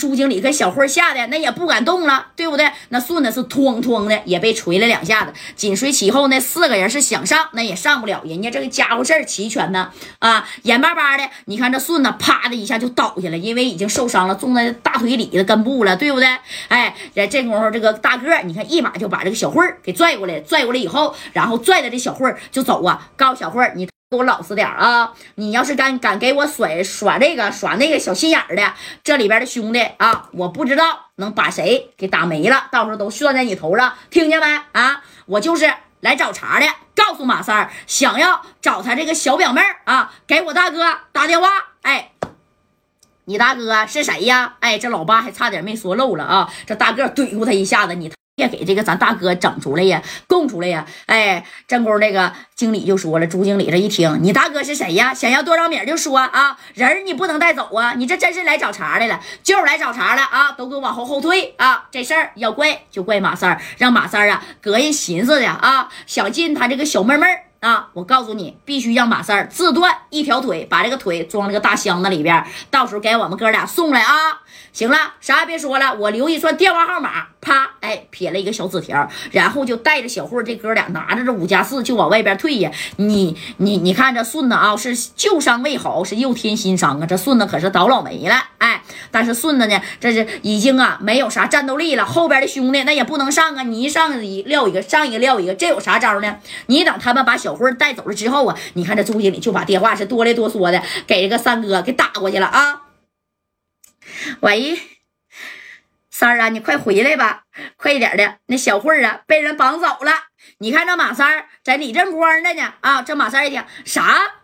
朱经理跟小慧吓得那也不敢动了，对不对？那顺子是哐哐的也被捶了两下子。紧随其后那四个人是想上，那也上不了。人家这个家伙事儿齐全呢，啊，眼巴巴的，你看这顺子啪的一下就倒下了，因为已经受伤了，中在大腿里的根部了，对不对？哎，在这功夫，这个大个你看一把就把这个小慧给拽过来，拽过来以后，然后拽着这小慧就走啊，告诉小慧你。给我老实点啊！你要是敢敢给我甩耍这个耍那个小心眼的，这里边的兄弟啊，我不知道能把谁给打没了，到时候都算在你头上，听见没？啊，我就是来找茬的。告诉马三儿，想要找他这个小表妹啊，给我大哥打电话。哎，你大哥是谁呀？哎，这老八还差点没说漏了啊！这大个怼过他一下子，你。别给这个咱大哥整出来呀，供出来呀！哎，正宫那个经理就说了，朱经理这一听，你大哥是谁呀？想要多少米就说啊，人你不能带走啊！你这真是来找茬来了，就是来找茬了啊！都给我往后后退啊！这事儿要怪就怪马三儿，让马三儿啊，隔人寻思的啊，想进他这个小妹妹儿啊！我告诉你，必须让马三儿自断一条腿，把这个腿装那个大箱子里边，到时候给我们哥俩送来啊！行了，啥也别说了，我留一串电话号码。啪，哎，撇了一个小纸条，然后就带着小慧这哥俩拿着这五加四就往外边退呀。你你你看这顺子啊，是旧伤未好，是又添新伤啊。这顺子可是倒老霉了，哎，但是顺子呢，这是已经啊没有啥战斗力了。后边的兄弟那也不能上啊，你一上一撂一个，上一个撂一个，这有啥招呢？你等他们把小慧带走了之后啊，你看这朱经理就把电话是哆里哆嗦的给这个三哥给打过去了啊。喂，三儿啊，你快回来吧，快点的！那小慧儿啊，被人绑走了。你看这马三儿在李正光那呢啊！这马三儿一听，啥？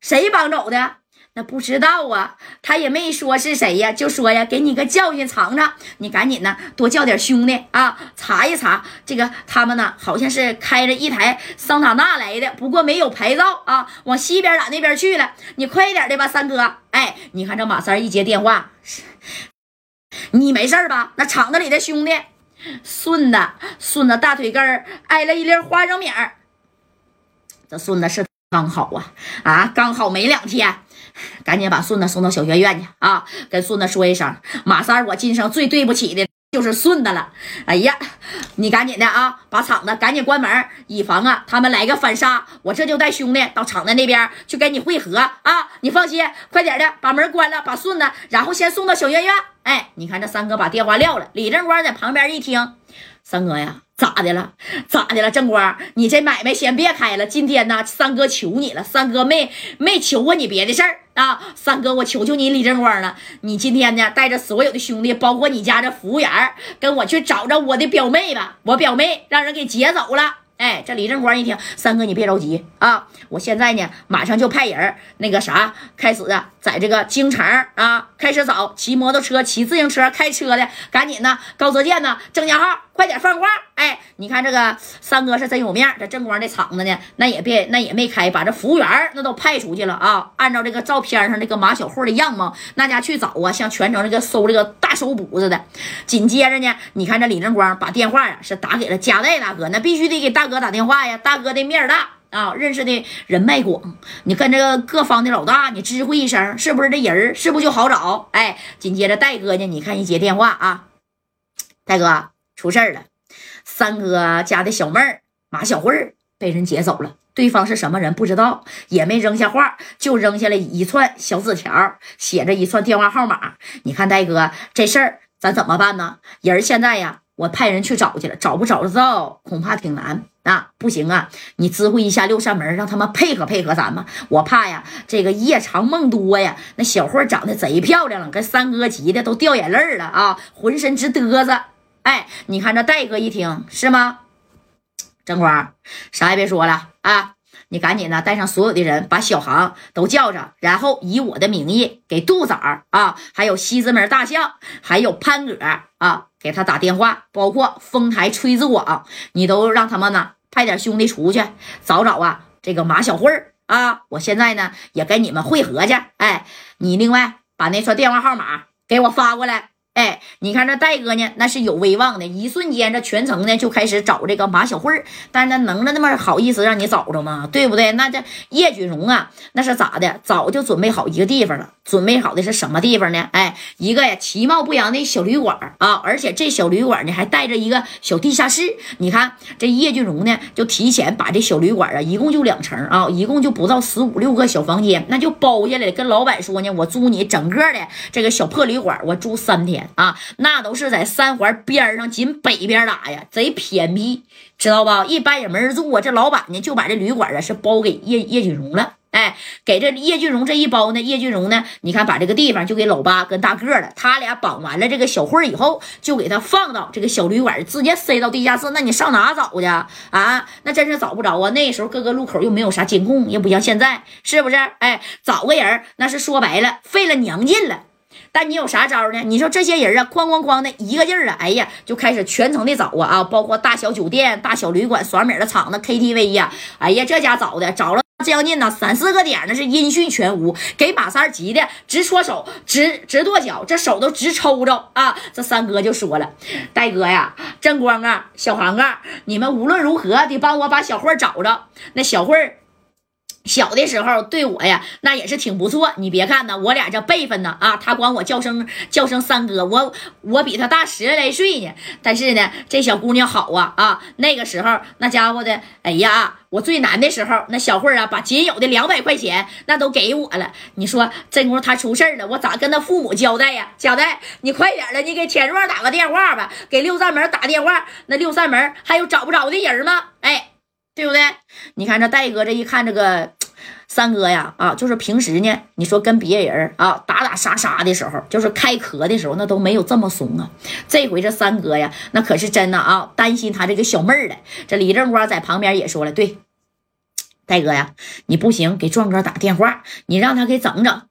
谁绑走的？那不知道啊，他也没说是谁呀，就说呀，给你个教训尝尝。你赶紧呢，多叫点兄弟啊，查一查这个他们呢，好像是开着一台桑塔纳来的，不过没有牌照啊，往西边打那边去了。你快点的吧，三哥。哎，你看这马三一接电话，你没事吧？那厂子里的兄弟，顺子，顺子大腿根挨了一粒花生米儿。这顺子是刚好啊啊，刚好没两天。赶紧把顺子送到小学院去啊！跟顺子说一声，马三，我今生最对不起的就是顺子了。哎呀，你赶紧的啊，把厂子赶紧关门，以防啊他们来个反杀。我这就带兄弟到厂子那边去跟你会合啊！你放心，快点的把门关了，把顺子然后先送到小学院。哎，你看这三哥把电话撂了，李正光在旁边一听，三哥呀。咋的了？咋的了？正光，你这买卖先别开了。今天呢，三哥求你了。三哥没没求过你别的事儿啊。三哥，我求求你，李正光了。你今天呢，带着所有的兄弟，包括你家这服务员，跟我去找着我的表妹吧。我表妹让人给劫走了。哎，这李正光一听，三哥你别着急啊，我现在呢，马上就派人那个啥，开始啊，在这个京城啊，开始找骑摩托车、骑自行车、开车的，赶紧呢，高泽建呢，郑家浩，快点放话。哎，你看这个三哥是真有面，这正光这厂子呢，那也别那也没开，把这服务员那都派出去了啊。按照这个照片上这个马小慧的样貌，那家去找啊，像全城这个搜这个大搜捕似的。紧接着呢，你看这李正光把电话呀是打给了加代大哥，那必须得给大哥打电话呀。大哥的面大啊，认识的人脉广，你跟这个各方的老大你知会一声，是不是这人是不就好找？哎，紧接着戴哥呢，你看一接电话啊，戴哥出事了。三哥家的小妹儿马小慧被人劫走了，对方是什么人不知道，也没扔下话，就扔下了一串小纸条，写着一串电话号码。你看戴哥这事儿咱怎么办呢？人现在呀，我派人去找去了，找不找得到恐怕挺难啊！不行啊，你知会一下六扇门，让他们配合配合咱们。我怕呀，这个夜长梦多呀。那小慧长得贼漂亮了，跟三哥急的都掉眼泪了啊，浑身直嘚瑟。哎，你看这戴哥一听是吗？正光，啥也别说了啊！你赶紧的带上所有的人，把小航都叫上，然后以我的名义给杜仔啊，还有西直门大象，还有潘哥啊，给他打电话，包括丰台崔子广，你都让他们呢派点兄弟出去找找啊，这个马小慧啊！我现在呢也跟你们会合去。哎，你另外把那串电话号码给我发过来。哎，你看这戴哥呢，那是有威望的，一瞬间这全城呢就开始找这个马小慧儿，但是那能那么好意思让你找着吗？对不对？那这叶俊荣啊，那是咋的？早就准备好一个地方了，准备好的是什么地方呢？哎，一个呀其貌不扬的小旅馆啊，而且这小旅馆呢还带着一个小地下室。你看这叶俊荣呢，就提前把这小旅馆啊，一共就两层啊，一共就不到十五六个小房间，那就包下来，跟老板说呢，我租你整个的这个小破旅馆，我住三天。啊，那都是在三环边上，紧北边打呀，贼偏僻，知道吧？一般也没人住啊。这老板呢，就把这旅馆啊是包给叶叶俊荣了。哎，给这叶俊荣这一包呢，叶俊荣呢，你看把这个地方就给老八跟大个了。他俩绑完了这个小慧以后，就给他放到这个小旅馆，直接塞到地下室。那你上哪找去啊？那真是找不着啊。那时候各个路口又没有啥监控，又不像现在，是不是？哎，找个人那是说白了，费了娘劲了。但你有啥招呢？你说这些人啊，哐哐哐的一个劲儿啊，哎呀，就开始全程的找啊啊，包括大小酒店、大小旅馆、耍米的场子、KTV 呀，哎呀，这家找的找了将近呢三四个点，那是音讯全无，给马三急的直搓手、直直跺脚，这手都直抽着啊！这三哥就说了：“戴哥呀，正光啊，小航啊，你们无论如何得帮我把小慧找着。那小慧。”小的时候对我呀，那也是挺不错。你别看呢，我俩这辈分呢啊，他管我叫声叫声三哥，我我比他大十来岁呢。但是呢，这小姑娘好啊啊，那个时候那家伙的，哎呀，我最难的时候，那小慧啊，把仅有的两百块钱那都给我了。你说这功夫他出事了，我咋跟他父母交代呀？交代，你快点的，你给田壮打个电话吧，给六扇门打电话。那六扇门还有找不着的人吗？哎。对不对？你看这戴哥这一看这个三哥呀，啊，就是平时呢，你说跟别人啊打打杀杀的时候，就是开壳的时候，那都没有这么怂啊。这回这三哥呀，那可是真的啊，担心他这个小妹儿了。这李正光在旁边也说了，对，戴哥呀，你不行，给壮哥打电话，你让他给整整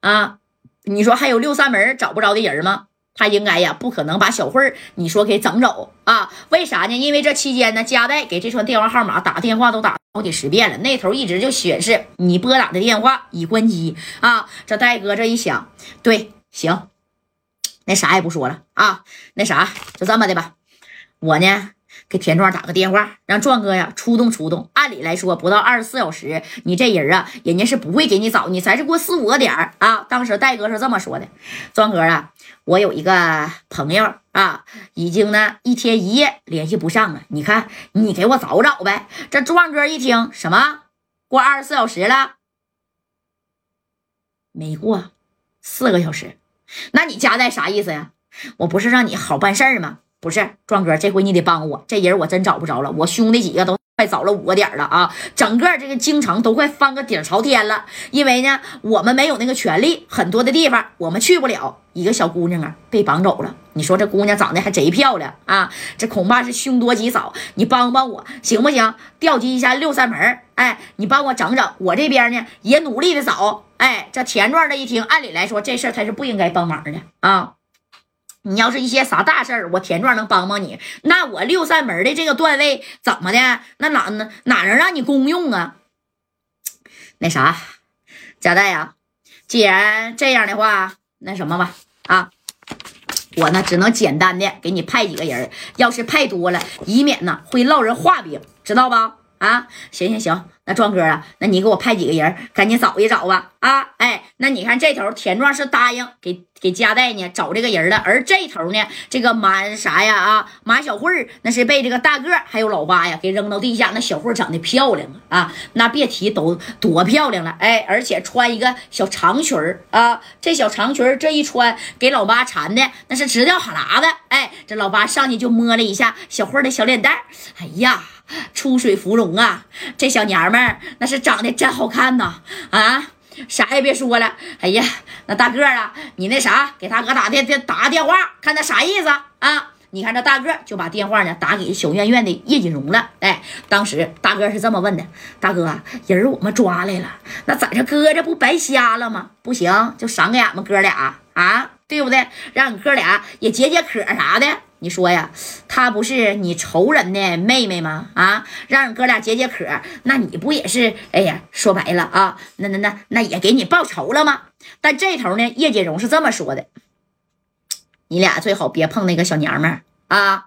啊。你说还有六扇门找不着的人吗？他应该呀，不可能把小慧儿你说给整走啊？为啥呢？因为这期间呢，佳代给这串电话号码打电话都打好几十遍了，那头一直就显示你拨打的电话已关机啊。这戴哥这一想，对，行，那啥也不说了啊，那啥就这么的吧，我呢。给田壮打个电话，让壮哥呀出动出动。按理来说，不到二十四小时，你这人啊，人家是不会给你找你，才是过四五个点啊。当时戴哥是这么说的：“壮哥啊，我有一个朋友啊，已经呢一天一夜联系不上了。你看，你给我找找呗。”这壮哥一听，什么过二十四小时了？没过四个小时，那你夹带啥意思呀？我不是让你好办事儿吗？不是壮哥，这回你得帮我，这人我真找不着了。我兄弟几个都快早了五个点了啊，整个这个京城都快翻个底朝天了。因为呢，我们没有那个权利，很多的地方我们去不了。一个小姑娘啊，被绑走了。你说这姑娘长得还贼漂亮啊，这恐怕是凶多吉少。你帮帮我行不行？调集一下六扇门，哎，你帮我整整。我这边呢也努力的找。哎，这田壮这一听，按理来说这事儿他是不应该帮忙的啊。你要是一些啥大事儿，我田壮能帮帮你。那我六扇门的这个段位怎么的？那哪哪哪能让你公用啊？那啥，贾代呀，既然这样的话，那什么吧，啊，我呢只能简单的给你派几个人。要是派多了，以免呢会落人话柄，知道吧？啊，行行行，那壮哥啊，那你给我派几个人，赶紧找一找吧。啊，哎，那你看这头田壮是答应给给加代呢找这个人了，而这头呢，这个马啥呀啊，马小慧那是被这个大个还有老八呀给扔到地下。那小慧长得漂亮啊，那别提都多漂亮了。哎，而且穿一个小长裙啊，这小长裙这一穿，给老八馋的那是直掉哈喇子。哎，这老八上去就摸了一下小慧的小脸蛋哎呀！出水芙蓉啊，这小娘们儿那是长得真好看呐！啊，啥也别说了。哎呀，那大个啊，你那啥，给大哥打电电打个电话，看他啥意思啊？你看这大个就把电话呢打给小院院的叶锦荣了。哎，当时大哥是这么问的：大哥，人我们抓来了，那在这搁着不白瞎了吗？不行，就赏给俺们哥俩啊，对不对？让俺哥俩也解解渴啥的。你说呀，她不是你仇人的妹妹吗？啊，让你哥俩解解渴，那你不也是？哎呀，说白了啊，那那那那也给你报仇了吗？但这头呢，叶锦荣是这么说的：你俩最好别碰那个小娘们儿啊。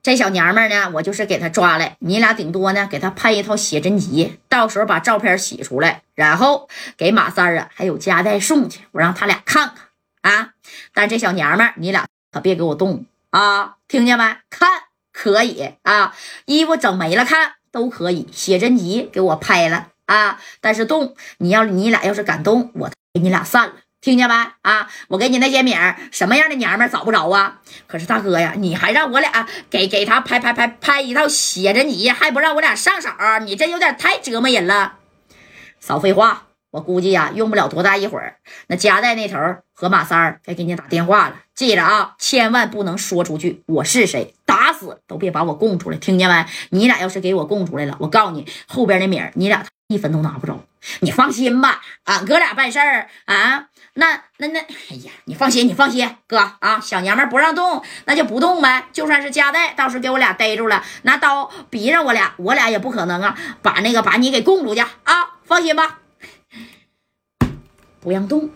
这小娘们呢，我就是给她抓来，你俩顶多呢给她拍一套写真集，到时候把照片洗出来，然后给马三啊还有家代送去，我让他俩看看啊。但这小娘们，你俩可别给我动啊，听见没？看可以啊，衣服整没了看都可以，写真集给我拍了啊，但是动，你要你俩要是敢动，我给你俩散了。听见没啊？我给你那些名儿，什么样的娘们找不着啊？可是大哥呀，你还让我俩给给他拍拍拍拍一套写真集，还不让我俩上手，你这有点太折磨人了。少废话，我估计呀，用不了多大一会儿，那夹带那头和马三儿该给你打电话了。记着啊，千万不能说出去我是谁，打死都别把我供出来。听见没？你俩要是给我供出来了，我告诉你，后边那名儿你俩一分都拿不着。你放心吧，俺哥俩办事儿啊。那那那，哎呀，你放心，你放心，哥啊，小娘们不让动，那就不动呗。就算是夹带，到时给我俩逮住了，拿刀逼着我俩，我俩也不可能啊，把那个把你给供出去啊。放心吧，不让动。